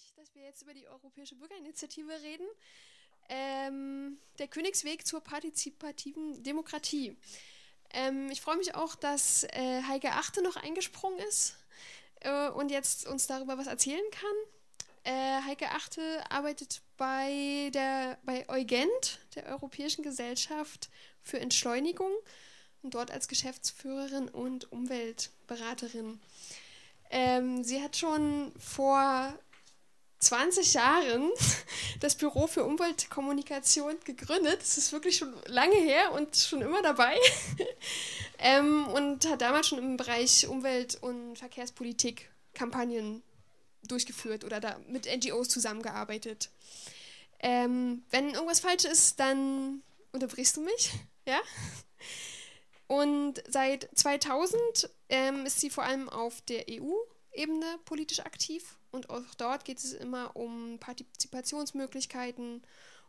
mich, dass wir jetzt über die Europäische Bürgerinitiative reden. Ähm, der Königsweg zur partizipativen Demokratie. Ähm, ich freue mich auch, dass äh, Heike Achte noch eingesprungen ist äh, und jetzt uns darüber was erzählen kann. Äh, Heike Achte arbeitet bei, der, bei Eugent, der Europäischen Gesellschaft für Entschleunigung, und dort als Geschäftsführerin und Umweltberaterin. Ähm, sie hat schon vor 20 Jahren das Büro für Umweltkommunikation gegründet. Das ist wirklich schon lange her und schon immer dabei. ähm, und hat damals schon im Bereich Umwelt- und Verkehrspolitik Kampagnen durchgeführt oder da mit NGOs zusammengearbeitet. Ähm, wenn irgendwas falsch ist, dann unterbrichst du mich. Ja? Und seit 2000 ähm, ist sie vor allem auf der EU-Ebene politisch aktiv. Und auch dort geht es immer um Partizipationsmöglichkeiten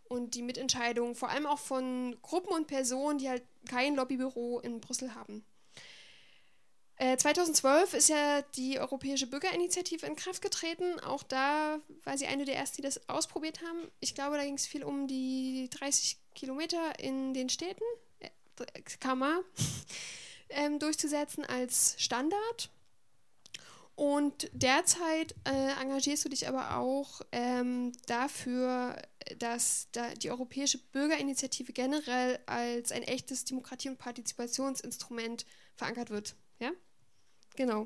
und die Mitentscheidung, vor allem auch von Gruppen und Personen, die halt kein Lobbybüro in Brüssel haben. 2012 äh, ist ja die Europäische Bürgerinitiative in Kraft getreten. Auch da war sie eine der ersten, die das ausprobiert haben. Ich glaube, da ging es viel um die 30 Kilometer in den Städten, äh, Kammer, ähm, durchzusetzen als Standard. Und derzeit äh, engagierst du dich aber auch ähm, dafür, dass da die Europäische Bürgerinitiative generell als ein echtes Demokratie- und Partizipationsinstrument verankert wird. Ja? Genau.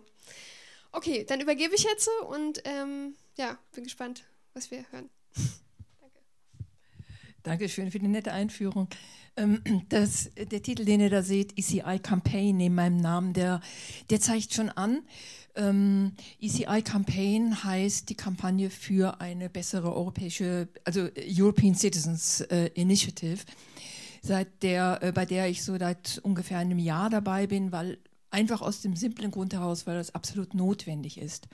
Okay, dann übergebe ich jetzt und ähm, ja, bin gespannt, was wir hören. Danke. Dankeschön für die nette Einführung. Ähm, das, der Titel, den ihr da seht, ECI Campaign neben meinem Namen, der, der zeigt schon an, ähm, ECI Campaign heißt die Kampagne für eine bessere europäische, also European Citizens äh, Initiative, seit der, äh, bei der ich so seit ungefähr einem Jahr dabei bin, weil einfach aus dem simplen Grund heraus, weil das absolut notwendig ist.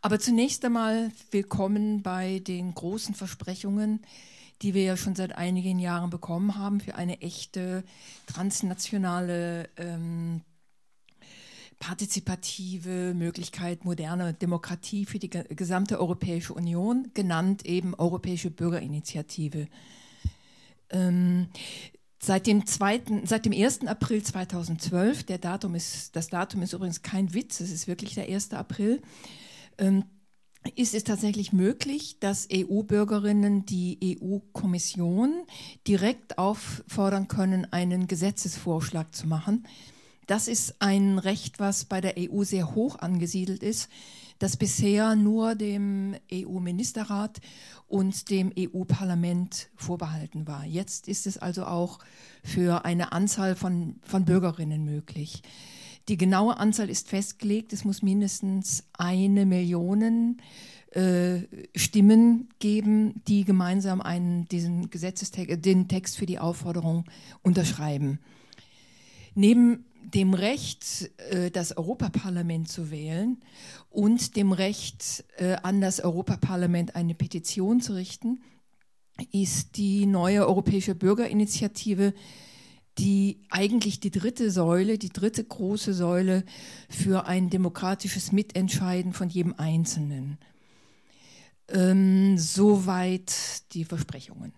Aber zunächst einmal willkommen bei den großen Versprechungen, die wir ja schon seit einigen Jahren bekommen haben für eine echte transnationale ähm, partizipative Möglichkeit moderner Demokratie für die gesamte Europäische Union, genannt eben Europäische Bürgerinitiative. Ähm, seit dem, zweiten, seit dem 1. April 2012, der Datum ist, das Datum ist übrigens kein Witz, es ist wirklich der 1. April, ähm, ist es tatsächlich möglich, dass EU-Bürgerinnen die EU-Kommission direkt auffordern können, einen Gesetzesvorschlag zu machen. Das ist ein Recht, was bei der EU sehr hoch angesiedelt ist, das bisher nur dem EU-Ministerrat und dem EU-Parlament vorbehalten war. Jetzt ist es also auch für eine Anzahl von, von Bürgerinnen möglich. Die genaue Anzahl ist festgelegt. Es muss mindestens eine Million äh, Stimmen geben, die gemeinsam einen, diesen Gesetzestext, den Text für die Aufforderung unterschreiben. Neben dem Recht, äh, das Europaparlament zu wählen und dem Recht, äh, an das Europaparlament eine Petition zu richten, ist die neue Europäische Bürgerinitiative die eigentlich die dritte Säule, die dritte große Säule für ein demokratisches Mitentscheiden von jedem Einzelnen. Ähm, soweit die Versprechungen.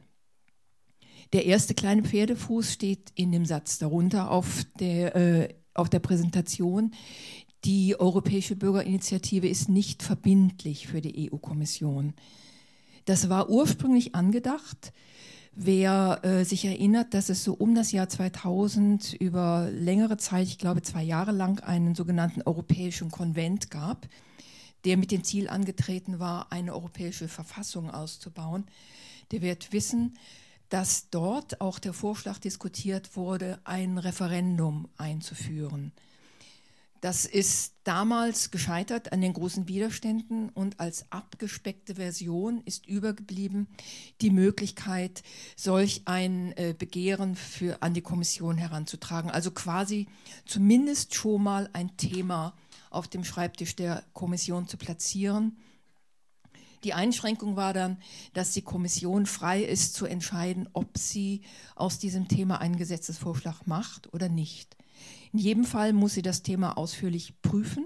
Der erste kleine Pferdefuß steht in dem Satz darunter auf der, äh, auf der Präsentation. Die Europäische Bürgerinitiative ist nicht verbindlich für die EU-Kommission. Das war ursprünglich angedacht, Wer äh, sich erinnert, dass es so um das Jahr 2000 über längere Zeit, ich glaube zwei Jahre lang, einen sogenannten Europäischen Konvent gab, der mit dem Ziel angetreten war, eine europäische Verfassung auszubauen, der wird wissen, dass dort auch der Vorschlag diskutiert wurde, ein Referendum einzuführen. Das ist damals gescheitert an den großen Widerständen und als abgespeckte Version ist übergeblieben die Möglichkeit, solch ein äh, Begehren für, an die Kommission heranzutragen. Also quasi zumindest schon mal ein Thema auf dem Schreibtisch der Kommission zu platzieren. Die Einschränkung war dann, dass die Kommission frei ist zu entscheiden, ob sie aus diesem Thema einen Gesetzesvorschlag macht oder nicht. In jedem Fall muss sie das Thema ausführlich prüfen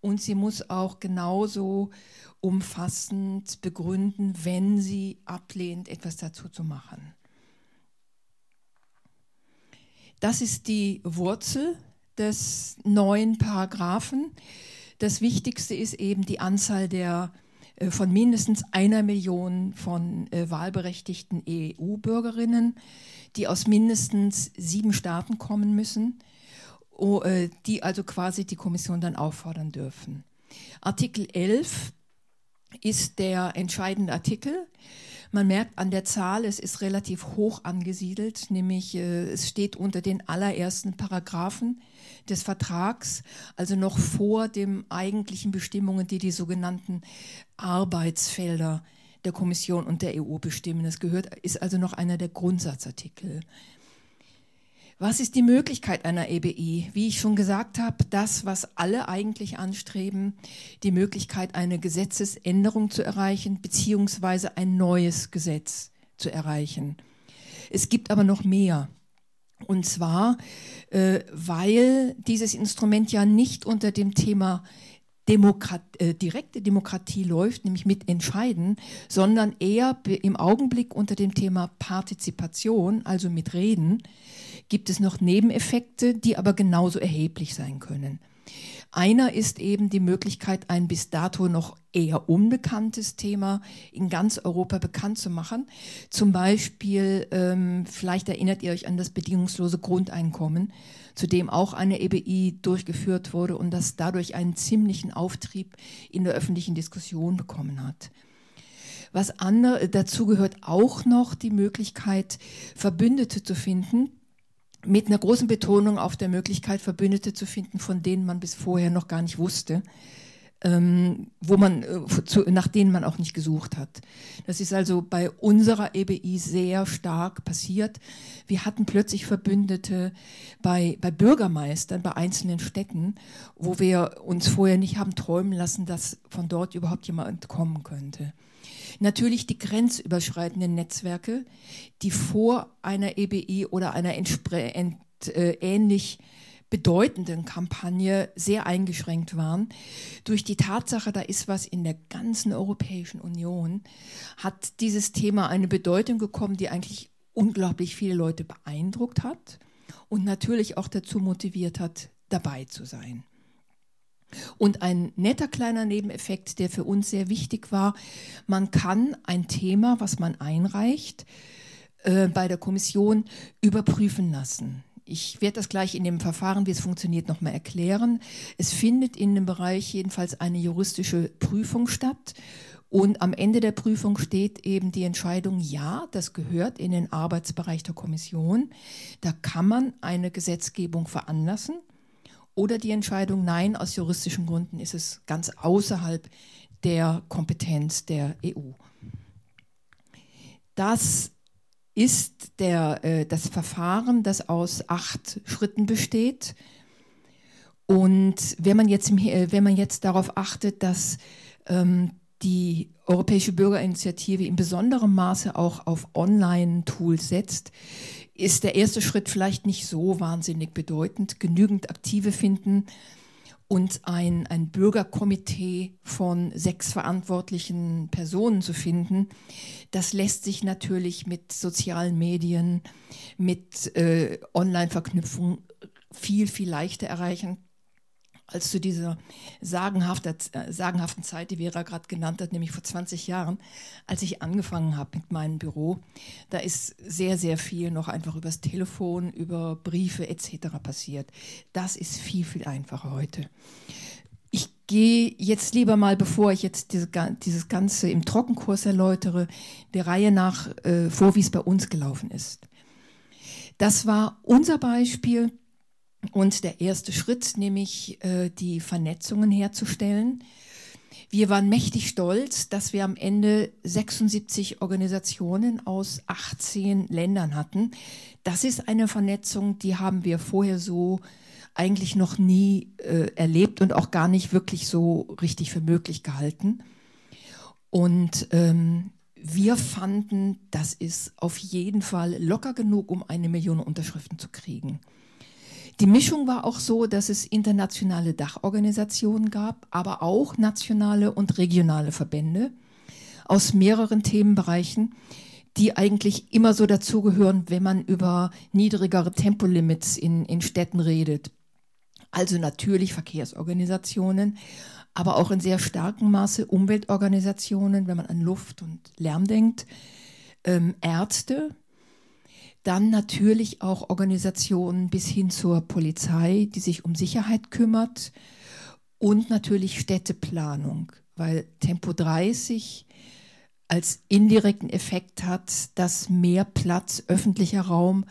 und sie muss auch genauso umfassend begründen, wenn sie ablehnt, etwas dazu zu machen. Das ist die Wurzel des neuen Paragraphen. Das Wichtigste ist eben die Anzahl der von mindestens einer Million von äh, wahlberechtigten EU-Bürgerinnen, die aus mindestens sieben Staaten kommen müssen, äh, die also quasi die Kommission dann auffordern dürfen. Artikel 11 ist der entscheidende Artikel. Man merkt an der Zahl, es ist relativ hoch angesiedelt, nämlich es steht unter den allerersten Paragraphen des Vertrags, also noch vor den eigentlichen Bestimmungen, die die sogenannten Arbeitsfelder der Kommission und der EU bestimmen. Das gehört, ist also noch einer der Grundsatzartikel. Was ist die Möglichkeit einer EBI? Wie ich schon gesagt habe, das, was alle eigentlich anstreben, die Möglichkeit, eine Gesetzesänderung zu erreichen, beziehungsweise ein neues Gesetz zu erreichen. Es gibt aber noch mehr. Und zwar, äh, weil dieses Instrument ja nicht unter dem Thema Demokrat, äh, direkte Demokratie läuft, nämlich mit Entscheiden, sondern eher im Augenblick unter dem Thema Partizipation, also mit Reden, gibt es noch Nebeneffekte, die aber genauso erheblich sein können. Einer ist eben die Möglichkeit, ein bis dato noch eher unbekanntes Thema in ganz Europa bekannt zu machen. Zum Beispiel, ähm, vielleicht erinnert ihr euch an das bedingungslose Grundeinkommen, zu dem auch eine EBI durchgeführt wurde und das dadurch einen ziemlichen Auftrieb in der öffentlichen Diskussion bekommen hat. Was andere, dazu gehört auch noch die Möglichkeit, Verbündete zu finden, mit einer großen Betonung auf der Möglichkeit, Verbündete zu finden, von denen man bis vorher noch gar nicht wusste, ähm, wo man, äh, zu, nach denen man auch nicht gesucht hat. Das ist also bei unserer EBI sehr stark passiert. Wir hatten plötzlich Verbündete bei, bei Bürgermeistern, bei einzelnen Städten, wo wir uns vorher nicht haben träumen lassen, dass von dort überhaupt jemand kommen könnte. Natürlich die grenzüberschreitenden Netzwerke, die vor einer EBI oder einer äh, ähnlich bedeutenden Kampagne sehr eingeschränkt waren. Durch die Tatsache, da ist was in der ganzen Europäischen Union, hat dieses Thema eine Bedeutung bekommen, die eigentlich unglaublich viele Leute beeindruckt hat und natürlich auch dazu motiviert hat, dabei zu sein. Und ein netter kleiner Nebeneffekt, der für uns sehr wichtig war, man kann ein Thema, was man einreicht, äh, bei der Kommission überprüfen lassen. Ich werde das gleich in dem Verfahren, wie es funktioniert, nochmal erklären. Es findet in dem Bereich jedenfalls eine juristische Prüfung statt. Und am Ende der Prüfung steht eben die Entscheidung, ja, das gehört in den Arbeitsbereich der Kommission. Da kann man eine Gesetzgebung veranlassen. Oder die Entscheidung, nein, aus juristischen Gründen ist es ganz außerhalb der Kompetenz der EU. Das ist der, äh, das Verfahren, das aus acht Schritten besteht. Und wenn man jetzt, im, äh, wenn man jetzt darauf achtet, dass ähm, die Europäische Bürgerinitiative in besonderem Maße auch auf Online-Tools setzt, ist der erste Schritt vielleicht nicht so wahnsinnig bedeutend. Genügend Aktive finden und ein, ein Bürgerkomitee von sechs verantwortlichen Personen zu finden, das lässt sich natürlich mit sozialen Medien, mit äh, Online-Verknüpfung viel, viel leichter erreichen als zu dieser sagenhaften, äh, sagenhaften Zeit, die Vera gerade genannt hat, nämlich vor 20 Jahren, als ich angefangen habe mit meinem Büro. Da ist sehr, sehr viel noch einfach übers Telefon, über Briefe etc. passiert. Das ist viel, viel einfacher heute. Ich gehe jetzt lieber mal, bevor ich jetzt diese, dieses Ganze im Trockenkurs erläutere, der Reihe nach äh, vor, wie es bei uns gelaufen ist. Das war unser Beispiel und der erste Schritt, nämlich äh, die Vernetzungen herzustellen. Wir waren mächtig stolz, dass wir am Ende 76 Organisationen aus 18 Ländern hatten. Das ist eine Vernetzung, die haben wir vorher so eigentlich noch nie äh, erlebt und auch gar nicht wirklich so richtig für möglich gehalten. Und ähm, wir fanden, das ist auf jeden Fall locker genug, um eine Million Unterschriften zu kriegen. Die Mischung war auch so, dass es internationale Dachorganisationen gab, aber auch nationale und regionale Verbände aus mehreren Themenbereichen, die eigentlich immer so dazugehören, wenn man über niedrigere Tempolimits in, in Städten redet. Also natürlich Verkehrsorganisationen, aber auch in sehr starkem Maße Umweltorganisationen, wenn man an Luft und Lärm denkt, ähm, Ärzte, dann natürlich auch Organisationen bis hin zur Polizei, die sich um Sicherheit kümmert und natürlich Städteplanung, weil Tempo 30 als indirekten Effekt hat, dass mehr Platz, öffentlicher Raum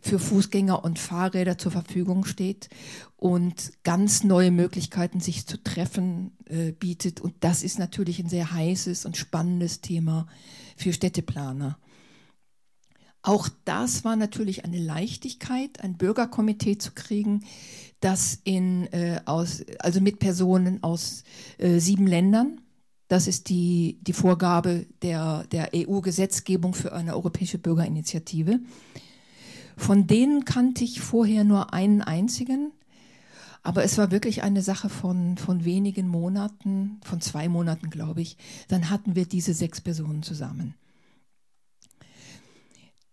für Fußgänger und Fahrräder zur Verfügung steht und ganz neue Möglichkeiten, sich zu treffen, äh, bietet. Und das ist natürlich ein sehr heißes und spannendes Thema für Städteplaner. Auch das war natürlich eine Leichtigkeit, ein Bürgerkomitee zu kriegen, das in, äh, aus, also mit Personen aus äh, sieben Ländern, das ist die, die Vorgabe der, der EU-Gesetzgebung für eine europäische Bürgerinitiative. Von denen kannte ich vorher nur einen einzigen, aber es war wirklich eine Sache von, von wenigen Monaten, von zwei Monaten, glaube ich. Dann hatten wir diese sechs Personen zusammen.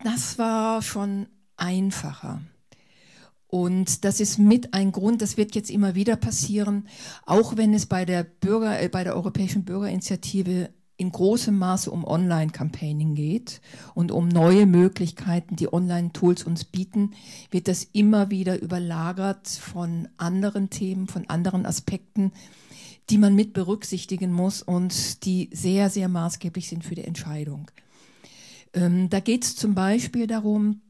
Das war schon einfacher. Und das ist mit ein Grund, das wird jetzt immer wieder passieren, auch wenn es bei der Bürger, äh, bei der Europäischen Bürgerinitiative in großem Maße um Online-Campaigning geht und um neue Möglichkeiten, die Online-Tools uns bieten, wird das immer wieder überlagert von anderen Themen, von anderen Aspekten, die man mit berücksichtigen muss und die sehr, sehr maßgeblich sind für die Entscheidung. Ähm, da geht es zum Beispiel darum,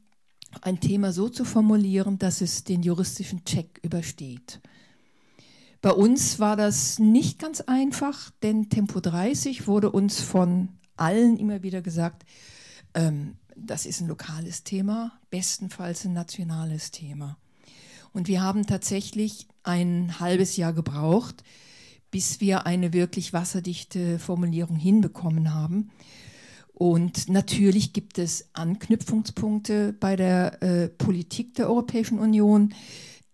ein Thema so zu formulieren, dass es den juristischen Check übersteht. Bei uns war das nicht ganz einfach, denn Tempo 30 wurde uns von allen immer wieder gesagt, ähm, das ist ein lokales Thema, bestenfalls ein nationales Thema. Und wir haben tatsächlich ein halbes Jahr gebraucht, bis wir eine wirklich wasserdichte Formulierung hinbekommen haben. Und natürlich gibt es Anknüpfungspunkte bei der äh, Politik der Europäischen Union.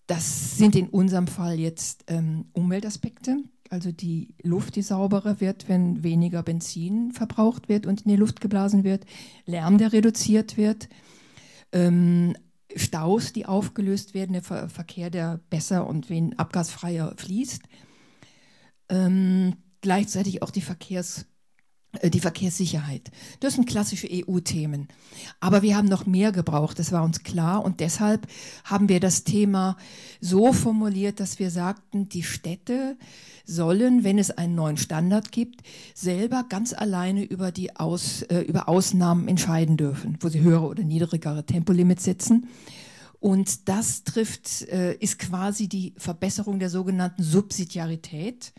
Das sind in unserem Fall jetzt ähm, Umweltaspekte, also die Luft, die sauberer wird, wenn weniger Benzin verbraucht wird und in die Luft geblasen wird, Lärm, der reduziert wird, ähm, Staus, die aufgelöst werden, der Ver Verkehr, der besser und wen abgasfreier fließt. Ähm, gleichzeitig auch die Verkehrs die Verkehrssicherheit. Das sind klassische EU-Themen. Aber wir haben noch mehr gebraucht, das war uns klar. Und deshalb haben wir das Thema so formuliert, dass wir sagten, die Städte sollen, wenn es einen neuen Standard gibt, selber ganz alleine über, die Aus, äh, über Ausnahmen entscheiden dürfen, wo sie höhere oder niedrigere Tempolimits setzen. Und das trifft, äh, ist quasi die Verbesserung der sogenannten Subsidiarität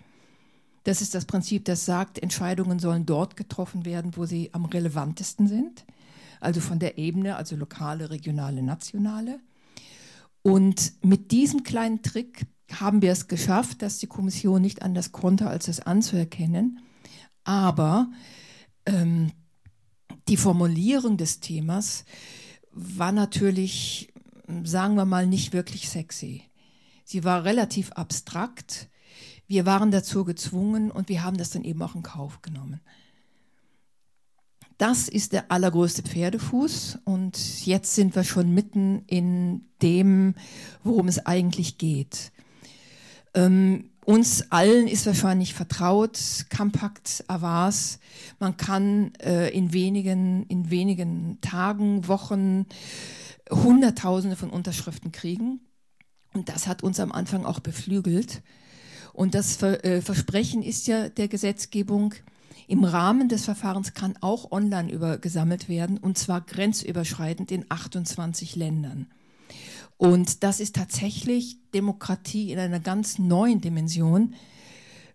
das ist das Prinzip, das sagt, Entscheidungen sollen dort getroffen werden, wo sie am relevantesten sind. Also von der Ebene, also lokale, regionale, nationale. Und mit diesem kleinen Trick haben wir es geschafft, dass die Kommission nicht anders konnte, als es anzuerkennen. Aber ähm, die Formulierung des Themas war natürlich, sagen wir mal, nicht wirklich sexy. Sie war relativ abstrakt wir waren dazu gezwungen und wir haben das dann eben auch in Kauf genommen. Das ist der allergrößte Pferdefuß und jetzt sind wir schon mitten in dem, worum es eigentlich geht. Ähm, uns allen ist wahrscheinlich vertraut, Compact Avas. Man kann äh, in, wenigen, in wenigen Tagen, Wochen Hunderttausende von Unterschriften kriegen. Und das hat uns am Anfang auch beflügelt. Und das äh, Versprechen ist ja der Gesetzgebung, im Rahmen des Verfahrens kann auch online über gesammelt werden, und zwar grenzüberschreitend in 28 Ländern. Und das ist tatsächlich Demokratie in einer ganz neuen Dimension,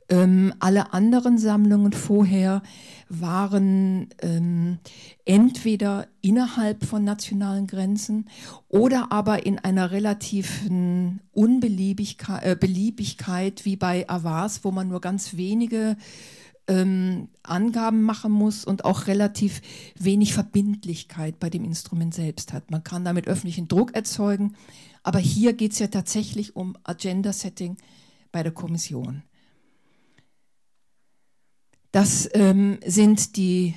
ähm, alle anderen Sammlungen vorher waren ähm, entweder innerhalb von nationalen Grenzen oder aber in einer relativen Unbeliebigkeit äh, Beliebigkeit wie bei Avars, wo man nur ganz wenige ähm, Angaben machen muss und auch relativ wenig Verbindlichkeit bei dem Instrument selbst hat. Man kann damit öffentlichen Druck erzeugen, aber hier geht es ja tatsächlich um Agenda-Setting bei der Kommission. Das ähm, sind die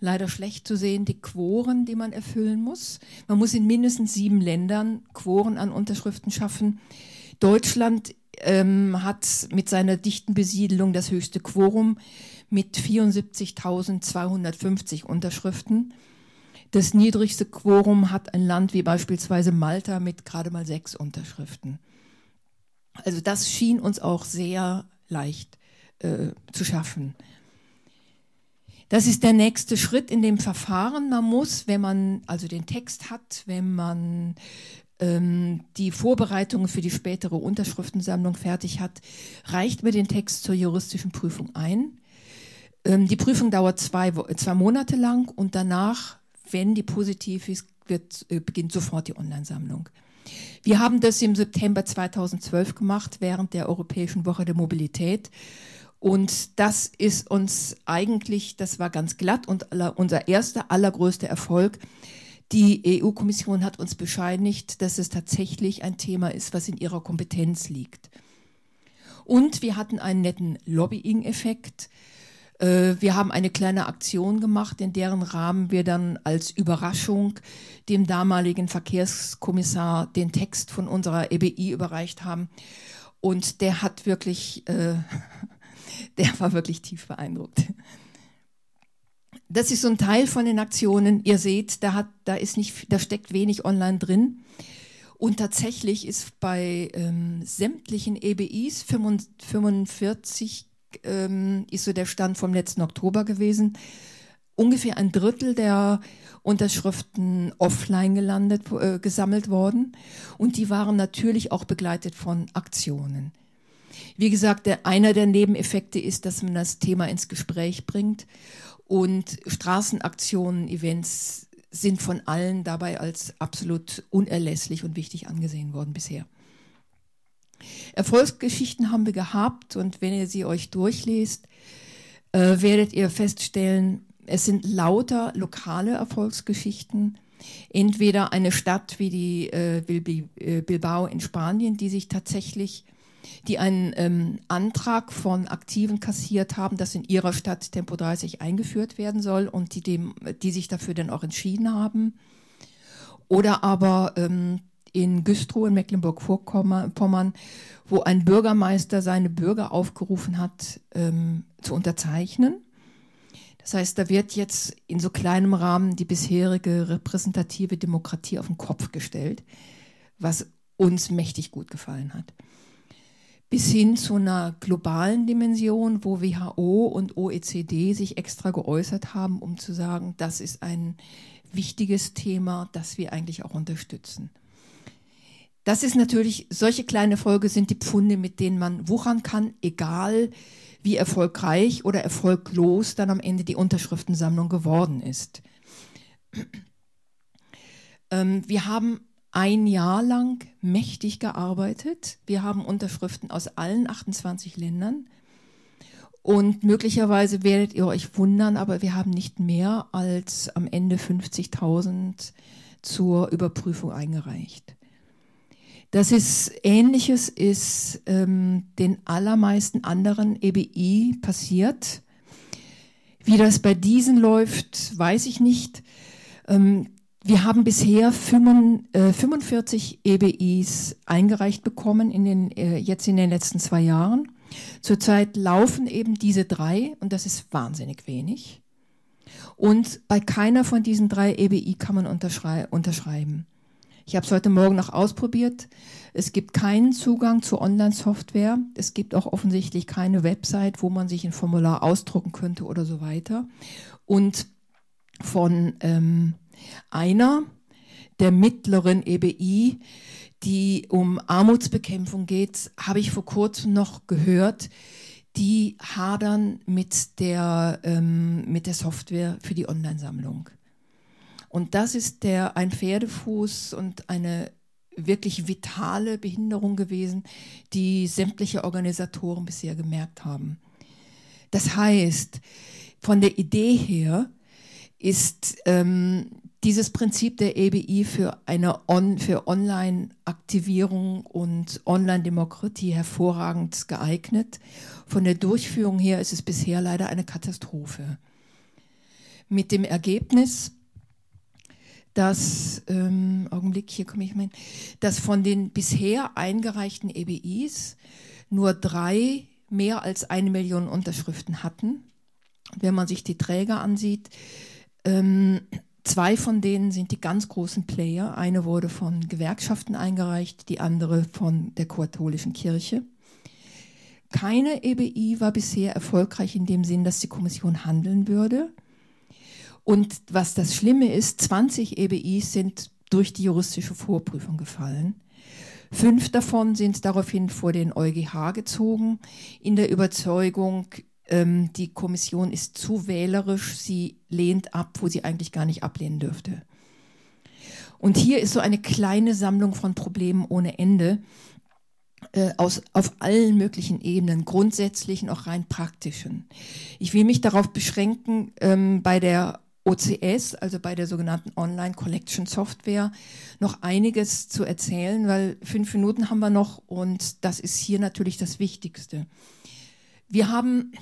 leider schlecht zu sehen, die Quoren, die man erfüllen muss. Man muss in mindestens sieben Ländern Quoren an Unterschriften schaffen. Deutschland ähm, hat mit seiner dichten Besiedelung das höchste Quorum mit 74.250 Unterschriften. Das niedrigste Quorum hat ein Land wie beispielsweise Malta mit gerade mal sechs Unterschriften. Also das schien uns auch sehr leicht äh, zu schaffen. Das ist der nächste Schritt in dem Verfahren. Man muss, wenn man also den Text hat, wenn man ähm, die Vorbereitungen für die spätere Unterschriftensammlung fertig hat, reicht mir den Text zur juristischen Prüfung ein. Ähm, die Prüfung dauert zwei, zwei Monate lang und danach, wenn die positiv ist, wird, äh, beginnt sofort die Online-Sammlung. Wir haben das im September 2012 gemacht, während der Europäischen Woche der Mobilität. Und das ist uns eigentlich, das war ganz glatt und unser erster, allergrößter Erfolg. Die EU-Kommission hat uns bescheinigt, dass es tatsächlich ein Thema ist, was in ihrer Kompetenz liegt. Und wir hatten einen netten Lobbying-Effekt. Äh, wir haben eine kleine Aktion gemacht, in deren Rahmen wir dann als Überraschung dem damaligen Verkehrskommissar den Text von unserer EBI überreicht haben. Und der hat wirklich äh, der war wirklich tief beeindruckt. Das ist so ein Teil von den Aktionen. Ihr seht, da, hat, da, ist nicht, da steckt wenig online drin. Und tatsächlich ist bei ähm, sämtlichen EBIs 45 ähm, ist so der Stand vom letzten Oktober gewesen. Ungefähr ein Drittel der Unterschriften offline gelandet, äh, gesammelt worden. Und die waren natürlich auch begleitet von Aktionen. Wie gesagt, der, einer der Nebeneffekte ist, dass man das Thema ins Gespräch bringt. Und Straßenaktionen, Events sind von allen dabei als absolut unerlässlich und wichtig angesehen worden bisher. Erfolgsgeschichten haben wir gehabt und wenn ihr sie euch durchlest, äh, werdet ihr feststellen, es sind lauter lokale Erfolgsgeschichten. Entweder eine Stadt wie die äh, äh Bilbao in Spanien, die sich tatsächlich die einen ähm, Antrag von Aktiven kassiert haben, dass in ihrer Stadt Tempo 30 eingeführt werden soll und die, dem, die sich dafür dann auch entschieden haben. Oder aber ähm, in Güstrow in Mecklenburg-Vorpommern, wo ein Bürgermeister seine Bürger aufgerufen hat, ähm, zu unterzeichnen. Das heißt, da wird jetzt in so kleinem Rahmen die bisherige repräsentative Demokratie auf den Kopf gestellt, was uns mächtig gut gefallen hat bis hin zu einer globalen Dimension, wo WHO und OECD sich extra geäußert haben, um zu sagen, das ist ein wichtiges Thema, das wir eigentlich auch unterstützen. Das ist natürlich, solche kleine Folge sind die Pfunde, mit denen man wuchern kann, egal wie erfolgreich oder erfolglos dann am Ende die Unterschriftensammlung geworden ist. Ähm, wir haben ein Jahr lang mächtig gearbeitet. Wir haben Unterschriften aus allen 28 Ländern. Und möglicherweise werdet ihr euch wundern, aber wir haben nicht mehr als am Ende 50.000 zur Überprüfung eingereicht. Das ist Ähnliches ist ähm, den allermeisten anderen EBI passiert. Wie das bei diesen läuft, weiß ich nicht. Ähm, wir haben bisher 45 EBIs eingereicht bekommen in den, äh, jetzt in den letzten zwei Jahren. Zurzeit laufen eben diese drei und das ist wahnsinnig wenig. Und bei keiner von diesen drei EBI kann man unterschrei unterschreiben. Ich habe es heute Morgen noch ausprobiert. Es gibt keinen Zugang zur Online-Software. Es gibt auch offensichtlich keine Website, wo man sich ein Formular ausdrucken könnte oder so weiter. Und von ähm, einer der mittleren EBI, die um Armutsbekämpfung geht, habe ich vor kurzem noch gehört. Die hadern mit der, ähm, mit der Software für die Online-Sammlung. Und das ist der, ein Pferdefuß und eine wirklich vitale Behinderung gewesen, die sämtliche Organisatoren bisher gemerkt haben. Das heißt, von der Idee her ist ähm, dieses Prinzip der EBI für eine On für Online-Aktivierung und Online-Demokratie hervorragend geeignet. Von der Durchführung her ist es bisher leider eine Katastrophe. Mit dem Ergebnis, dass, ähm, Augenblick, hier komme ich mal dass von den bisher eingereichten EBIs nur drei mehr als eine Million Unterschriften hatten. Wenn man sich die Träger ansieht, ähm, zwei von denen sind die ganz großen Player. Eine wurde von Gewerkschaften eingereicht, die andere von der katholischen Kirche. Keine EBI war bisher erfolgreich in dem Sinn, dass die Kommission handeln würde. Und was das Schlimme ist, 20 EBIs sind durch die juristische Vorprüfung gefallen. Fünf davon sind daraufhin vor den EuGH gezogen, in der Überzeugung, ähm, die Kommission ist zu wählerisch, sie lehnt ab, wo sie eigentlich gar nicht ablehnen dürfte. Und hier ist so eine kleine Sammlung von Problemen ohne Ende äh, aus, auf allen möglichen Ebenen, grundsätzlichen, auch rein praktischen. Ich will mich darauf beschränken, ähm, bei der OCS, also bei der sogenannten Online Collection Software, noch einiges zu erzählen, weil fünf Minuten haben wir noch und das ist hier natürlich das Wichtigste. Wir haben,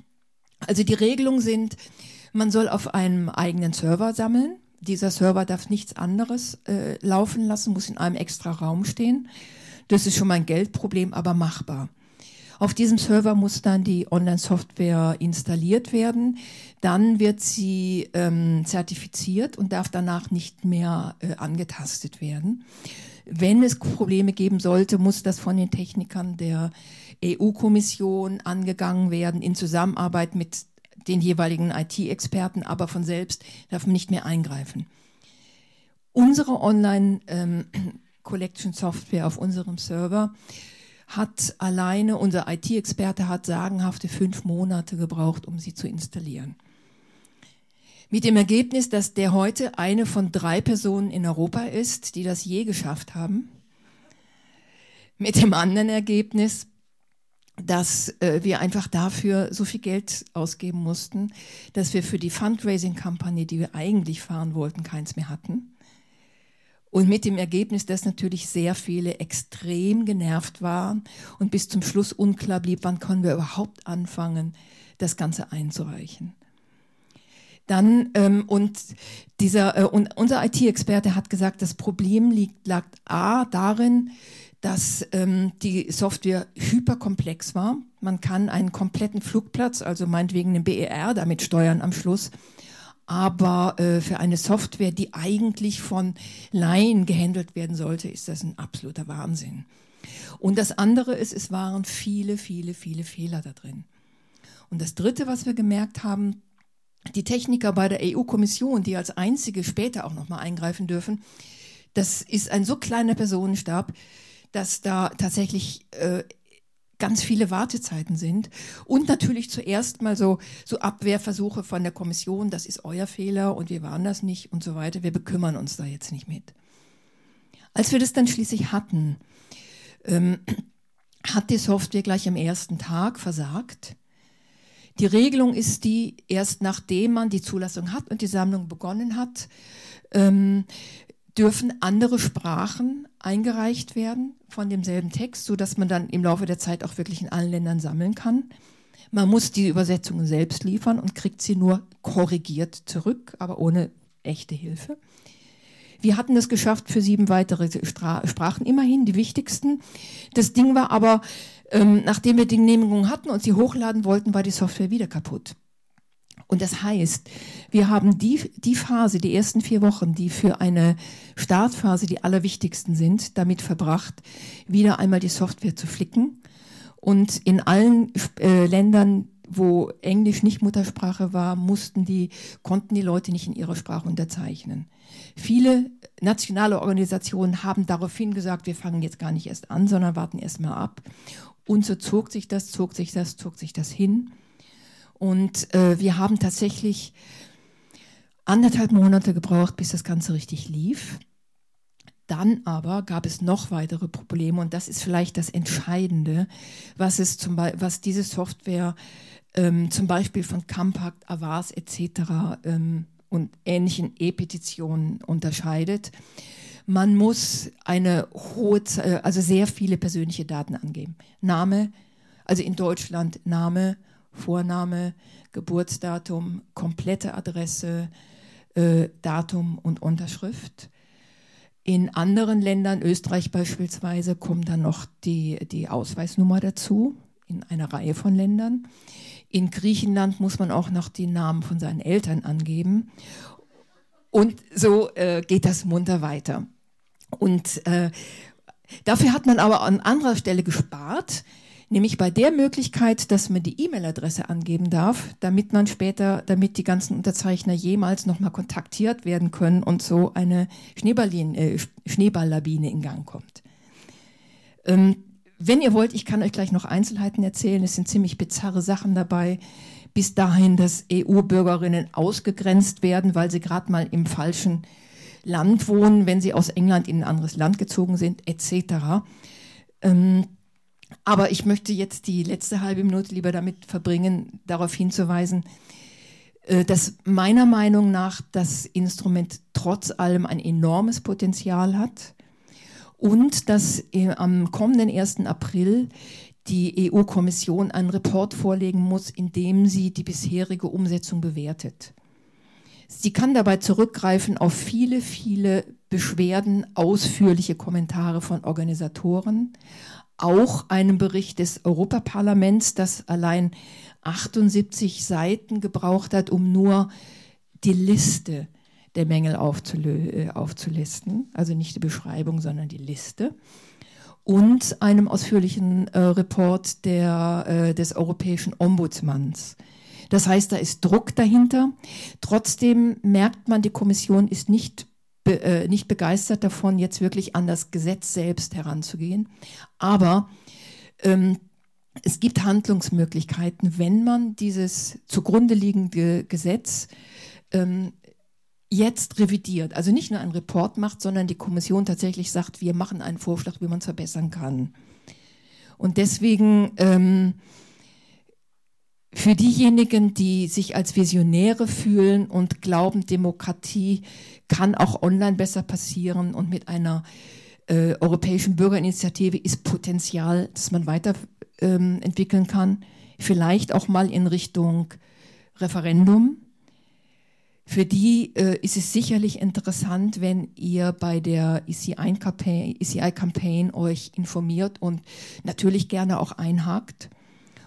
also die Regelungen sind, man soll auf einem eigenen Server sammeln. Dieser Server darf nichts anderes äh, laufen lassen, muss in einem extra Raum stehen. Das ist schon mal ein Geldproblem, aber machbar. Auf diesem Server muss dann die Online-Software installiert werden. Dann wird sie ähm, zertifiziert und darf danach nicht mehr äh, angetastet werden. Wenn es Probleme geben sollte, muss das von den Technikern der EU-Kommission angegangen werden in Zusammenarbeit mit den jeweiligen IT-Experten, aber von selbst darf man nicht mehr eingreifen. Unsere Online-Collection-Software ähm, auf unserem Server hat alleine, unser IT-Experte hat sagenhafte fünf Monate gebraucht, um sie zu installieren. Mit dem Ergebnis, dass der heute eine von drei Personen in Europa ist, die das je geschafft haben. Mit dem anderen Ergebnis, dass äh, wir einfach dafür so viel Geld ausgeben mussten, dass wir für die Fundraising-Kampagne, die wir eigentlich fahren wollten, keins mehr hatten. Und mit dem Ergebnis, dass natürlich sehr viele extrem genervt waren und bis zum Schluss unklar blieb, wann können wir überhaupt anfangen, das Ganze einzureichen. Dann, ähm, und dieser, äh, und unser IT-Experte hat gesagt, das Problem liegt, lag A darin, dass ähm, die Software hyperkomplex war. Man kann einen kompletten Flugplatz, also meinetwegen einen BER damit steuern am Schluss aber äh, für eine Software, die eigentlich von Laien gehandelt werden sollte, ist das ein absoluter Wahnsinn. Und das andere ist, es waren viele, viele, viele Fehler da drin. Und das Dritte, was wir gemerkt haben, die Techniker bei der EU-Kommission, die als einzige später auch nochmal eingreifen dürfen, das ist ein so kleiner Personenstab, dass da tatsächlich äh, ganz viele Wartezeiten sind und natürlich zuerst mal so, so Abwehrversuche von der Kommission, das ist euer Fehler und wir waren das nicht und so weiter. Wir bekümmern uns da jetzt nicht mit. Als wir das dann schließlich hatten, ähm, hat die Software gleich am ersten Tag versagt. Die Regelung ist die, erst nachdem man die Zulassung hat und die Sammlung begonnen hat, ähm, dürfen andere Sprachen eingereicht werden von demselben Text, so dass man dann im Laufe der Zeit auch wirklich in allen Ländern sammeln kann. Man muss die Übersetzungen selbst liefern und kriegt sie nur korrigiert zurück, aber ohne echte Hilfe. Wir hatten es geschafft für sieben weitere Stra Sprachen, immerhin die wichtigsten. Das Ding war aber, ähm, nachdem wir die Genehmigung hatten und sie hochladen wollten, war die Software wieder kaputt. Und das heißt, wir haben die, die Phase, die ersten vier Wochen, die für eine Startphase die allerwichtigsten sind, damit verbracht, wieder einmal die Software zu flicken. Und in allen äh, Ländern, wo Englisch nicht Muttersprache war, mussten die, konnten die Leute nicht in ihrer Sprache unterzeichnen. Viele nationale Organisationen haben daraufhin gesagt, wir fangen jetzt gar nicht erst an, sondern warten erst mal ab. Und so zog sich das, zog sich das, zog sich das hin. Und äh, wir haben tatsächlich anderthalb Monate gebraucht, bis das Ganze richtig lief. Dann aber gab es noch weitere Probleme und das ist vielleicht das Entscheidende, was, es zum Beispiel, was diese Software ähm, zum Beispiel von Compact, Avars etc. Ähm, und ähnlichen E-Petitionen unterscheidet. Man muss eine hohe, äh, also sehr viele persönliche Daten angeben. Name, also in Deutschland Name, Vorname, Geburtsdatum, komplette Adresse, äh, Datum und Unterschrift. In anderen Ländern, Österreich beispielsweise, kommt dann noch die, die Ausweisnummer dazu, in einer Reihe von Ländern. In Griechenland muss man auch noch die Namen von seinen Eltern angeben. Und so äh, geht das munter weiter. Und äh, dafür hat man aber an anderer Stelle gespart, nämlich bei der Möglichkeit, dass man die E-Mail-Adresse angeben darf, damit man später, damit die ganzen Unterzeichner jemals nochmal kontaktiert werden können und so eine äh, Schneeballlawine in Gang kommt. Ähm, wenn ihr wollt, ich kann euch gleich noch Einzelheiten erzählen. Es sind ziemlich bizarre Sachen dabei. Bis dahin, dass EU-Bürgerinnen ausgegrenzt werden, weil sie gerade mal im falschen Land wohnen, wenn sie aus England in ein anderes Land gezogen sind, etc. Ähm, aber ich möchte jetzt die letzte halbe Minute lieber damit verbringen, darauf hinzuweisen, äh, dass meiner Meinung nach das Instrument trotz allem ein enormes Potenzial hat und dass äh, am kommenden 1. April die EU-Kommission einen Report vorlegen muss, in dem sie die bisherige Umsetzung bewertet. Sie kann dabei zurückgreifen auf viele, viele Beschwerden, ausführliche Kommentare von Organisatoren, auch einen Bericht des Europaparlaments, das allein 78 Seiten gebraucht hat, um nur die Liste der Mängel äh, aufzulisten, also nicht die Beschreibung, sondern die Liste. Und einem ausführlichen äh, Report der, äh, des Europäischen Ombudsmanns. Das heißt, da ist Druck dahinter. Trotzdem merkt man, die Kommission ist nicht be, äh, nicht begeistert davon, jetzt wirklich an das Gesetz selbst heranzugehen. Aber ähm, es gibt Handlungsmöglichkeiten, wenn man dieses zugrunde liegende Gesetz ähm, jetzt revidiert. Also nicht nur einen Report macht, sondern die Kommission tatsächlich sagt, wir machen einen Vorschlag, wie man es verbessern kann. Und deswegen ähm, für diejenigen, die sich als Visionäre fühlen und glauben, Demokratie kann auch online besser passieren und mit einer äh, europäischen Bürgerinitiative ist Potenzial, das man weiterentwickeln ähm, kann. Vielleicht auch mal in Richtung Referendum. Für die äh, ist es sicherlich interessant, wenn ihr bei der ECI-Campaign ECI euch informiert und natürlich gerne auch einhakt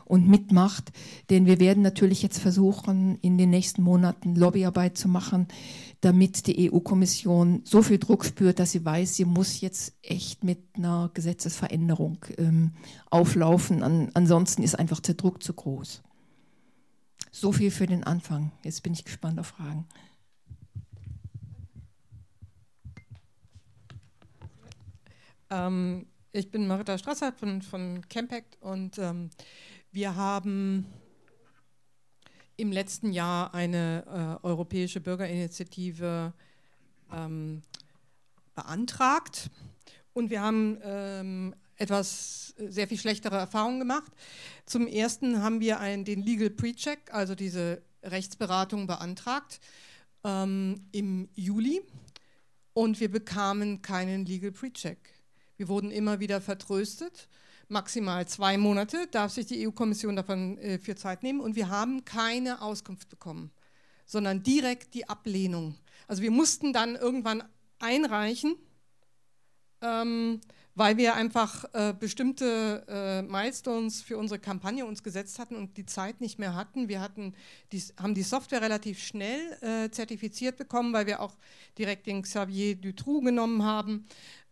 und mitmacht. Denn wir werden natürlich jetzt versuchen, in den nächsten Monaten Lobbyarbeit zu machen, damit die EU-Kommission so viel Druck spürt, dass sie weiß, sie muss jetzt echt mit einer Gesetzesveränderung ähm, auflaufen. An, ansonsten ist einfach der Druck zu groß. So viel für den Anfang. Jetzt bin ich gespannt auf Fragen. Ähm, ich bin Marita Strasser von, von Campact und ähm, wir haben im letzten Jahr eine äh, europäische Bürgerinitiative ähm, beantragt und wir haben ähm, etwas äh, sehr viel schlechtere Erfahrungen gemacht. Zum ersten haben wir einen, den Legal Pre-Check, also diese Rechtsberatung beantragt ähm, im Juli und wir bekamen keinen Legal Pre-Check. Wir wurden immer wieder vertröstet maximal zwei Monate darf sich die EU-Kommission davon äh, für Zeit nehmen und wir haben keine Auskunft bekommen, sondern direkt die Ablehnung. Also wir mussten dann irgendwann einreichen, ähm, weil wir einfach äh, bestimmte äh, Milestones für unsere Kampagne uns gesetzt hatten und die Zeit nicht mehr hatten. Wir hatten die, haben die Software relativ schnell äh, zertifiziert bekommen, weil wir auch direkt den Xavier Dutroux genommen haben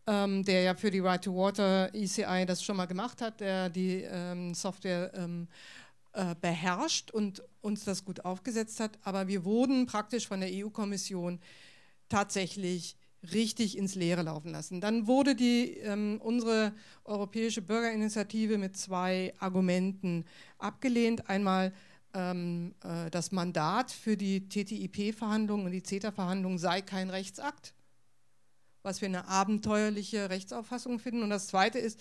ähm, der ja für die Right to Water ECI das schon mal gemacht hat, der die ähm, Software ähm, äh, beherrscht und uns das gut aufgesetzt hat. Aber wir wurden praktisch von der EU-Kommission tatsächlich richtig ins Leere laufen lassen. Dann wurde die, ähm, unsere Europäische Bürgerinitiative mit zwei Argumenten abgelehnt. Einmal ähm, äh, das Mandat für die TTIP-Verhandlungen und die CETA-Verhandlungen sei kein Rechtsakt was wir eine abenteuerliche Rechtsauffassung finden. Und das Zweite ist,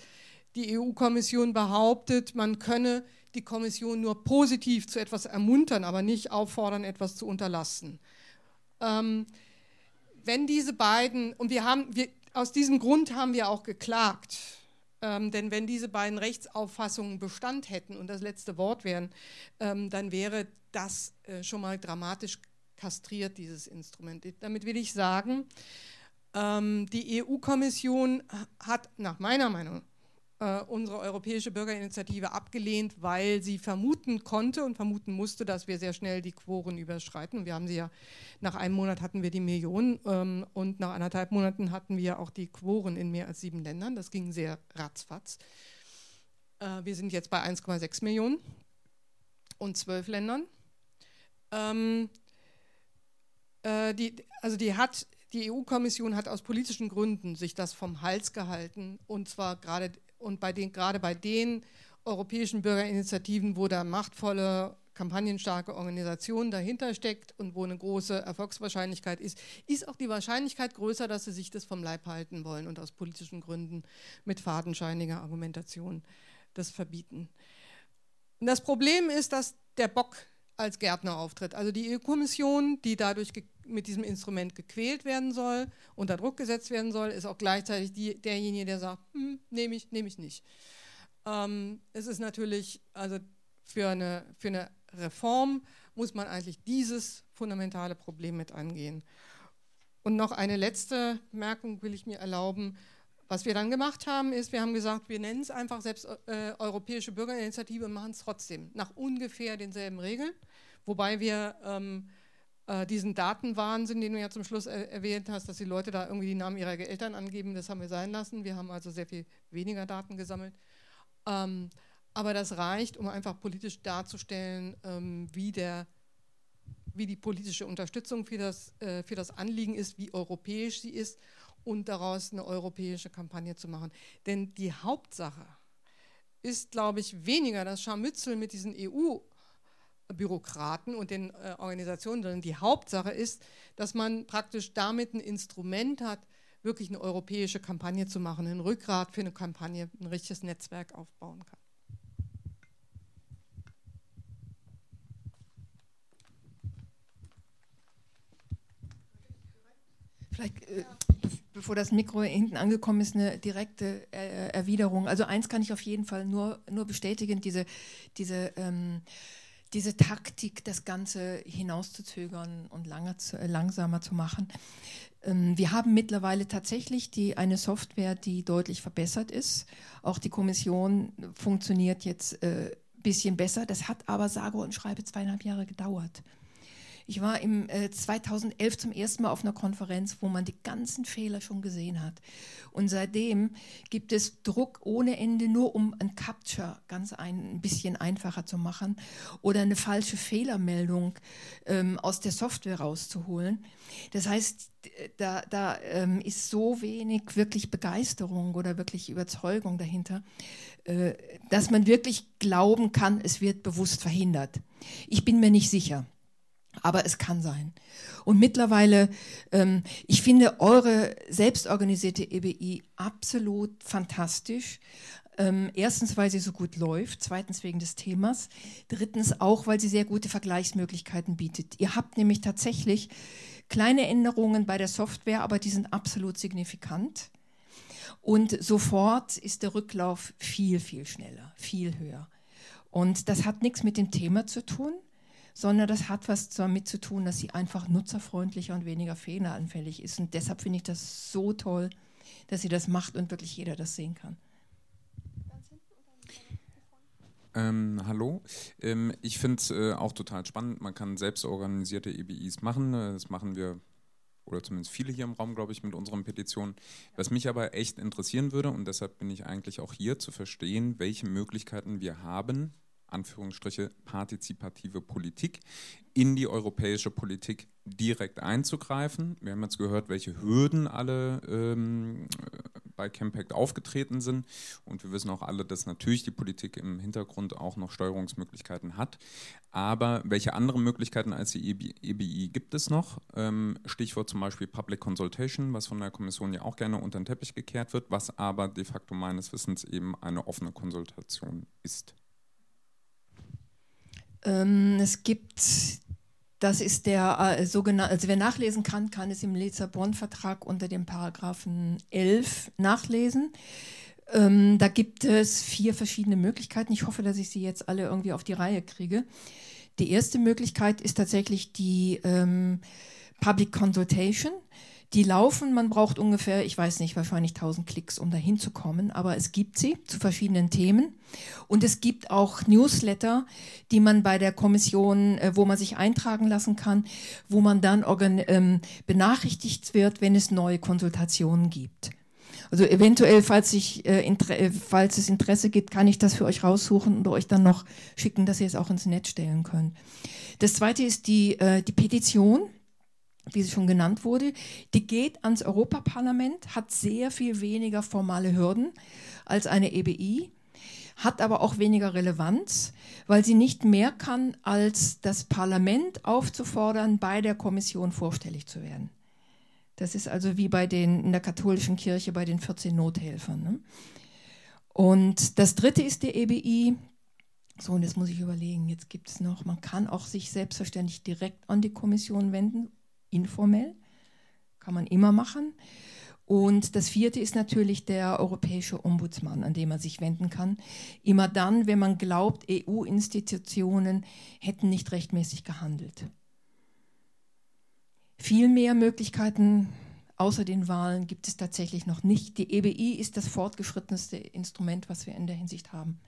die EU-Kommission behauptet, man könne die Kommission nur positiv zu etwas ermuntern, aber nicht auffordern, etwas zu unterlassen. Ähm, wenn diese beiden, und wir haben, wir, aus diesem Grund haben wir auch geklagt, ähm, denn wenn diese beiden Rechtsauffassungen Bestand hätten und das letzte Wort wären, ähm, dann wäre das äh, schon mal dramatisch kastriert, dieses Instrument. Damit will ich sagen, ähm, die EU-Kommission hat nach meiner Meinung äh, unsere Europäische Bürgerinitiative abgelehnt, weil sie vermuten konnte und vermuten musste, dass wir sehr schnell die Quoren überschreiten. Wir haben sie ja, nach einem Monat hatten wir die Millionen ähm, und nach anderthalb Monaten hatten wir auch die Quoren in mehr als sieben Ländern. Das ging sehr ratzfatz. Äh, wir sind jetzt bei 1,6 Millionen und zwölf Ländern. Ähm, äh, die, also die hat die EU-Kommission hat aus politischen Gründen sich das vom Hals gehalten und zwar gerade und bei den, gerade bei den europäischen Bürgerinitiativen, wo da machtvolle, kampagnenstarke Organisationen dahinter steckt und wo eine große Erfolgswahrscheinlichkeit ist, ist auch die Wahrscheinlichkeit größer, dass sie sich das vom Leib halten wollen und aus politischen Gründen mit fadenscheiniger Argumentation das verbieten. Und das Problem ist, dass der Bock als Gärtner auftritt. Also die EU-Kommission, die dadurch mit diesem Instrument gequält werden soll, unter Druck gesetzt werden soll, ist auch gleichzeitig die, derjenige, der sagt, hm, nehme ich, nehme ich nicht. Ähm, es ist natürlich, also für eine, für eine Reform muss man eigentlich dieses fundamentale Problem mit angehen. Und noch eine letzte Bemerkung will ich mir erlauben. Was wir dann gemacht haben, ist, wir haben gesagt, wir nennen es einfach selbst äh, Europäische Bürgerinitiative und machen es trotzdem nach ungefähr denselben Regeln, wobei wir ähm, äh, diesen Datenwahnsinn, den du ja zum Schluss er erwähnt hast, dass die Leute da irgendwie die Namen ihrer Eltern angeben, das haben wir sein lassen. Wir haben also sehr viel weniger Daten gesammelt. Ähm, aber das reicht, um einfach politisch darzustellen, ähm, wie, der, wie die politische Unterstützung für das, äh, für das Anliegen ist, wie europäisch sie ist und daraus eine europäische Kampagne zu machen. Denn die Hauptsache ist, glaube ich, weniger das Scharmützel mit diesen EU-Bürokraten und den äh, Organisationen, sondern die Hauptsache ist, dass man praktisch damit ein Instrument hat, wirklich eine europäische Kampagne zu machen, ein Rückgrat für eine Kampagne, ein richtiges Netzwerk aufbauen kann. Vielleicht, äh, bevor das Mikro hinten angekommen ist, eine direkte äh, Erwiderung. Also eins kann ich auf jeden Fall nur, nur bestätigen, diese, diese, ähm, diese Taktik, das Ganze hinauszuzögern und langer zu, äh, langsamer zu machen. Ähm, wir haben mittlerweile tatsächlich die, eine Software, die deutlich verbessert ist. Auch die Kommission funktioniert jetzt ein äh, bisschen besser. Das hat aber sage und schreibe zweieinhalb Jahre gedauert. Ich war im äh, 2011 zum ersten Mal auf einer Konferenz, wo man die ganzen Fehler schon gesehen hat. Und seitdem gibt es Druck ohne Ende, nur um ein Capture ganz ein, ein bisschen einfacher zu machen oder eine falsche Fehlermeldung ähm, aus der Software rauszuholen. Das heißt, da, da ähm, ist so wenig wirklich Begeisterung oder wirklich Überzeugung dahinter, äh, dass man wirklich glauben kann, es wird bewusst verhindert. Ich bin mir nicht sicher. Aber es kann sein. Und mittlerweile, ähm, ich finde eure selbstorganisierte EBI absolut fantastisch. Ähm, erstens, weil sie so gut läuft, zweitens wegen des Themas, drittens auch, weil sie sehr gute Vergleichsmöglichkeiten bietet. Ihr habt nämlich tatsächlich kleine Änderungen bei der Software, aber die sind absolut signifikant. Und sofort ist der Rücklauf viel, viel schneller, viel höher. Und das hat nichts mit dem Thema zu tun, sondern das hat was damit zu tun, dass sie einfach nutzerfreundlicher und weniger fehleranfällig ist. Und deshalb finde ich das so toll, dass sie das macht und wirklich jeder das sehen kann. Ähm, hallo. Ähm, ich finde es äh, auch total spannend. Man kann selbstorganisierte EBIs machen. Das machen wir, oder zumindest viele hier im Raum, glaube ich, mit unseren Petitionen. Was mich aber echt interessieren würde, und deshalb bin ich eigentlich auch hier zu verstehen, welche Möglichkeiten wir haben, Anführungsstriche partizipative Politik in die europäische Politik direkt einzugreifen. Wir haben jetzt gehört, welche Hürden alle ähm, bei Campact aufgetreten sind und wir wissen auch alle, dass natürlich die Politik im Hintergrund auch noch Steuerungsmöglichkeiten hat. Aber welche anderen Möglichkeiten als die EBI gibt es noch? Ähm, Stichwort zum Beispiel Public Consultation, was von der Kommission ja auch gerne unter den Teppich gekehrt wird, was aber de facto meines Wissens eben eine offene Konsultation ist. Ähm, es gibt, das ist der äh, sogenannte, also wer nachlesen kann, kann es im Lissabon-Vertrag unter dem Paragraphen 11 nachlesen. Ähm, da gibt es vier verschiedene Möglichkeiten. Ich hoffe, dass ich sie jetzt alle irgendwie auf die Reihe kriege. Die erste Möglichkeit ist tatsächlich die ähm, Public Consultation. Die laufen, man braucht ungefähr, ich weiß nicht, wahrscheinlich 1000 Klicks, um dahin zu kommen, aber es gibt sie zu verschiedenen Themen. Und es gibt auch Newsletter, die man bei der Kommission, äh, wo man sich eintragen lassen kann, wo man dann ähm, benachrichtigt wird, wenn es neue Konsultationen gibt. Also eventuell, falls, ich, äh, äh, falls es Interesse gibt, kann ich das für euch raussuchen und euch dann noch schicken, dass ihr es auch ins Netz stellen könnt. Das zweite ist die, äh, die Petition wie sie schon genannt wurde, die geht ans Europaparlament, hat sehr viel weniger formale Hürden als eine EBI, hat aber auch weniger Relevanz, weil sie nicht mehr kann, als das Parlament aufzufordern, bei der Kommission vorstellig zu werden. Das ist also wie bei den in der katholischen Kirche bei den 14 Nothelfern. Ne? Und das dritte ist die EBI. So, und jetzt muss ich überlegen, jetzt gibt es noch, man kann auch sich selbstverständlich direkt an die Kommission wenden, informell, kann man immer machen. Und das vierte ist natürlich der europäische Ombudsmann, an den man sich wenden kann. Immer dann, wenn man glaubt, EU-Institutionen hätten nicht rechtmäßig gehandelt. Viel mehr Möglichkeiten außer den Wahlen gibt es tatsächlich noch nicht. Die EBI ist das fortgeschrittenste Instrument, was wir in der Hinsicht haben.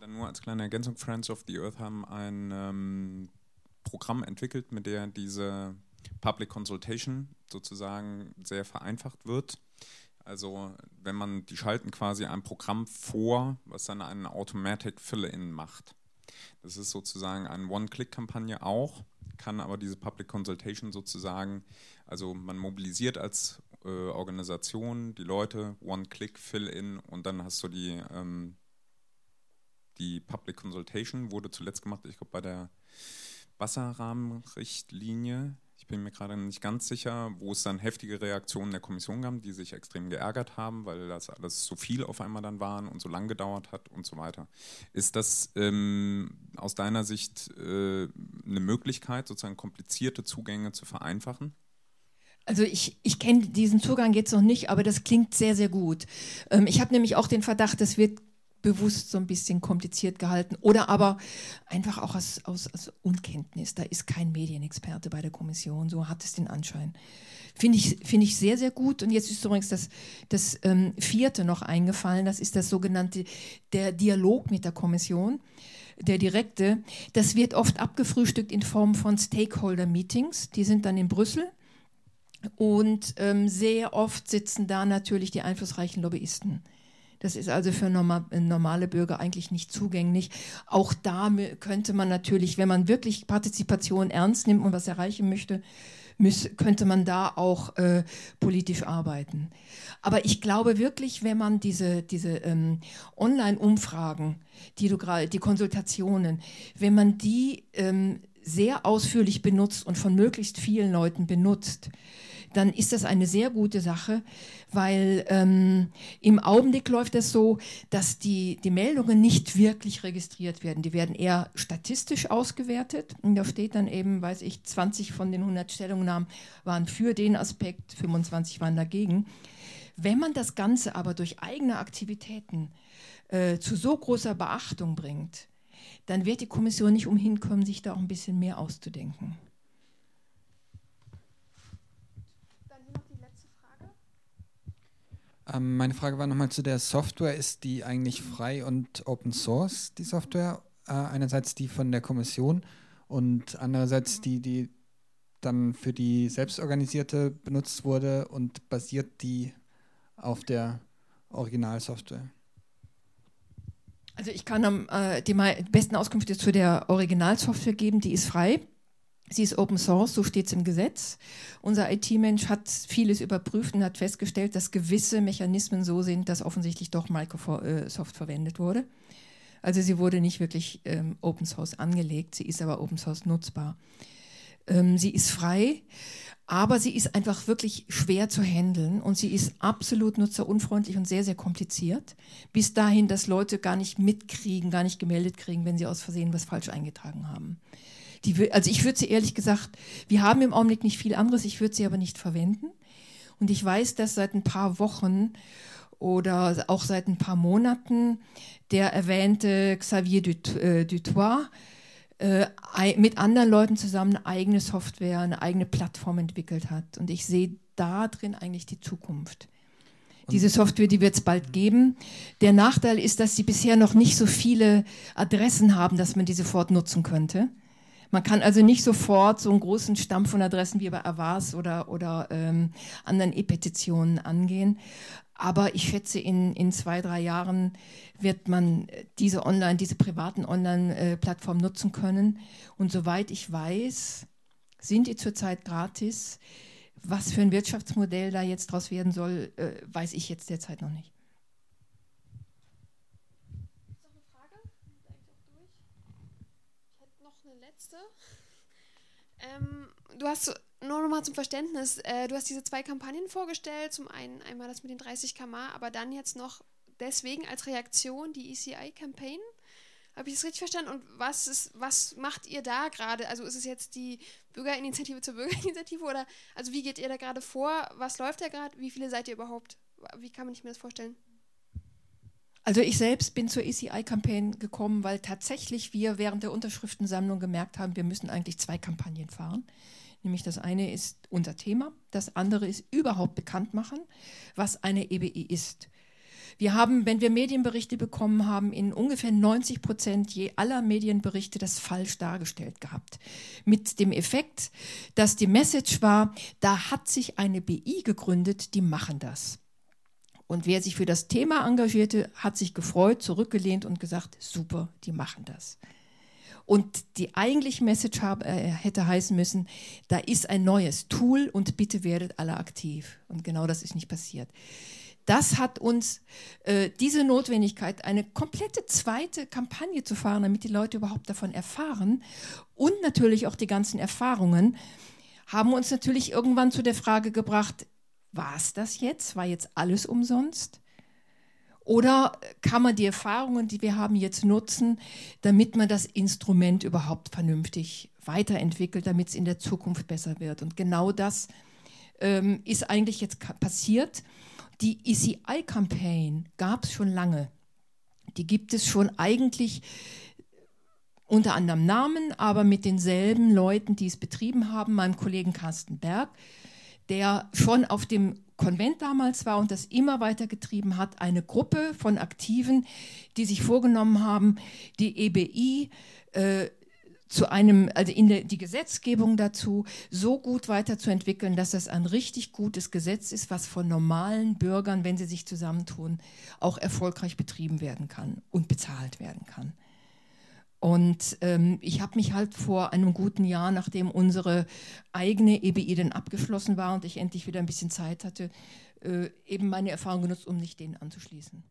Dann nur als kleine Ergänzung, Friends of the Earth haben ein ähm, Programm entwickelt, mit der diese Public Consultation sozusagen sehr vereinfacht wird. Also wenn man, die schalten quasi ein Programm vor, was dann einen Automatic Fill-In macht. Das ist sozusagen eine One-Click-Kampagne auch, kann aber diese Public Consultation sozusagen, also man mobilisiert als äh, Organisation die Leute, One-Click, Fill-In und dann hast du die ähm, die Public Consultation wurde zuletzt gemacht, ich glaube, bei der Wasserrahmenrichtlinie. Ich bin mir gerade nicht ganz sicher, wo es dann heftige Reaktionen der Kommission gab, die sich extrem geärgert haben, weil das alles so viel auf einmal dann waren und so lang gedauert hat und so weiter. Ist das ähm, aus deiner Sicht äh, eine Möglichkeit, sozusagen komplizierte Zugänge zu vereinfachen? Also ich, ich kenne diesen Zugang jetzt noch nicht, aber das klingt sehr, sehr gut. Ähm, ich habe nämlich auch den Verdacht, das wird bewusst so ein bisschen kompliziert gehalten oder aber einfach auch aus, aus, aus Unkenntnis. Da ist kein Medienexperte bei der Kommission, so hat es den Anschein. Finde ich, find ich sehr, sehr gut. Und jetzt ist übrigens das, das ähm, vierte noch eingefallen, das ist das sogenannte, der Dialog mit der Kommission der direkte, das wird oft abgefrühstückt in Form von Stakeholder-Meetings. Die sind dann in Brüssel. Und ähm, sehr oft sitzen da natürlich die einflussreichen Lobbyisten. Das ist also für normale Bürger eigentlich nicht zugänglich. Auch da könnte man natürlich, wenn man wirklich Partizipation ernst nimmt und was erreichen möchte, könnte man da auch äh, politisch arbeiten. Aber ich glaube wirklich, wenn man diese, diese ähm, Online-Umfragen, die du gerade, die Konsultationen, wenn man die ähm, sehr ausführlich benutzt und von möglichst vielen Leuten benutzt, dann ist das eine sehr gute Sache, weil ähm, im Augenblick läuft es so, dass die, die Meldungen nicht wirklich registriert werden. Die werden eher statistisch ausgewertet. Und da steht dann eben, weiß ich, 20 von den 100 Stellungnahmen waren für den Aspekt, 25 waren dagegen. Wenn man das Ganze aber durch eigene Aktivitäten äh, zu so großer Beachtung bringt, dann wird die Kommission nicht umhin kommen, sich da auch ein bisschen mehr auszudenken. Ähm, meine Frage war nochmal zu der Software. Ist die eigentlich frei und Open Source, die Software? Äh, einerseits die von der Kommission und andererseits die, die dann für die selbstorganisierte benutzt wurde und basiert die auf der Originalsoftware? Also ich kann am, äh, die besten Auskünfte zu der Originalsoftware geben, die ist frei. Sie ist Open Source, so steht es im Gesetz. Unser IT-Mensch hat vieles überprüft und hat festgestellt, dass gewisse Mechanismen so sind, dass offensichtlich doch Microsoft verwendet wurde. Also sie wurde nicht wirklich ähm, Open Source angelegt, sie ist aber Open Source nutzbar. Ähm, sie ist frei, Aber sie ist einfach wirklich schwer zu handeln und sie ist absolut nutzerunfreundlich und sehr, sehr kompliziert. Bis dahin, dass Leute gar nicht mitkriegen, gar nicht gemeldet kriegen, wenn sie aus Versehen was falsch eingetragen haben. Die, also ich würde sie ehrlich gesagt, wir haben im Augenblick nicht viel anderes, ich würde sie aber nicht verwenden. Und ich weiß, dass seit ein paar Wochen oder auch seit ein paar Monaten der erwähnte Xavier äh, Dutois äh, mit anderen Leuten zusammen eine eigene Software, eine eigene Plattform entwickelt hat. Und ich sehe da drin eigentlich die Zukunft. Diese Software, die wird es bald geben. Der Nachteil ist, dass sie bisher noch nicht so viele Adressen haben, dass man die sofort nutzen könnte. Man kann also nicht sofort so einen großen Stamm von Adressen wie bei Avas oder, oder ähm, anderen E-Petitionen angehen. Aber ich schätze, in, in zwei, drei Jahren wird man diese Online, diese privaten Online-Plattformen nutzen können. Und soweit ich weiß, sind die zurzeit gratis. Was für ein Wirtschaftsmodell da jetzt draus werden soll, äh, weiß ich jetzt derzeit noch nicht. letzte. Ähm, du hast nur noch mal zum Verständnis, äh, du hast diese zwei Kampagnen vorgestellt. Zum einen einmal das mit den 30 km, aber dann jetzt noch deswegen als Reaktion die ECI-Campaign. Habe ich das richtig verstanden? Und was, ist, was macht ihr da gerade? Also ist es jetzt die Bürgerinitiative zur Bürgerinitiative oder also wie geht ihr da gerade vor? Was läuft da gerade? Wie viele seid ihr überhaupt? Wie kann man sich mir das vorstellen? Also ich selbst bin zur ECI-Campaign gekommen, weil tatsächlich wir während der Unterschriftensammlung gemerkt haben, wir müssen eigentlich zwei Kampagnen fahren. Nämlich das eine ist unser Thema, das andere ist überhaupt bekannt machen, was eine EBI ist. Wir haben, wenn wir Medienberichte bekommen haben, in ungefähr 90 Prozent je aller Medienberichte das falsch dargestellt gehabt. Mit dem Effekt, dass die Message war, da hat sich eine BI gegründet, die machen das. Und wer sich für das Thema engagierte, hat sich gefreut, zurückgelehnt und gesagt, super, die machen das. Und die eigentliche Message hab, äh, hätte heißen müssen, da ist ein neues Tool und bitte werdet alle aktiv. Und genau das ist nicht passiert. Das hat uns äh, diese Notwendigkeit, eine komplette zweite Kampagne zu fahren, damit die Leute überhaupt davon erfahren und natürlich auch die ganzen Erfahrungen, haben uns natürlich irgendwann zu der Frage gebracht, war es das jetzt? War jetzt alles umsonst? Oder kann man die Erfahrungen, die wir haben, jetzt nutzen, damit man das Instrument überhaupt vernünftig weiterentwickelt, damit es in der Zukunft besser wird? Und genau das ähm, ist eigentlich jetzt passiert. Die ECI-Campaign gab es schon lange. Die gibt es schon eigentlich unter anderem Namen, aber mit denselben Leuten, die es betrieben haben, meinem Kollegen Carsten Berg, der schon auf dem Konvent damals war und das immer weiter getrieben hat, eine Gruppe von Aktiven, die sich vorgenommen haben, die EBI äh, zu einem, also in der, die Gesetzgebung dazu so gut weiterzuentwickeln, dass das ein richtig gutes Gesetz ist, was von normalen Bürgern, wenn sie sich zusammentun, auch erfolgreich betrieben werden kann und bezahlt werden kann. Und ähm, ich habe mich halt vor einem guten Jahr, nachdem unsere eigene EBI dann abgeschlossen war und ich endlich wieder ein bisschen Zeit hatte, äh, eben meine Erfahrung genutzt, um mich denen anzuschließen.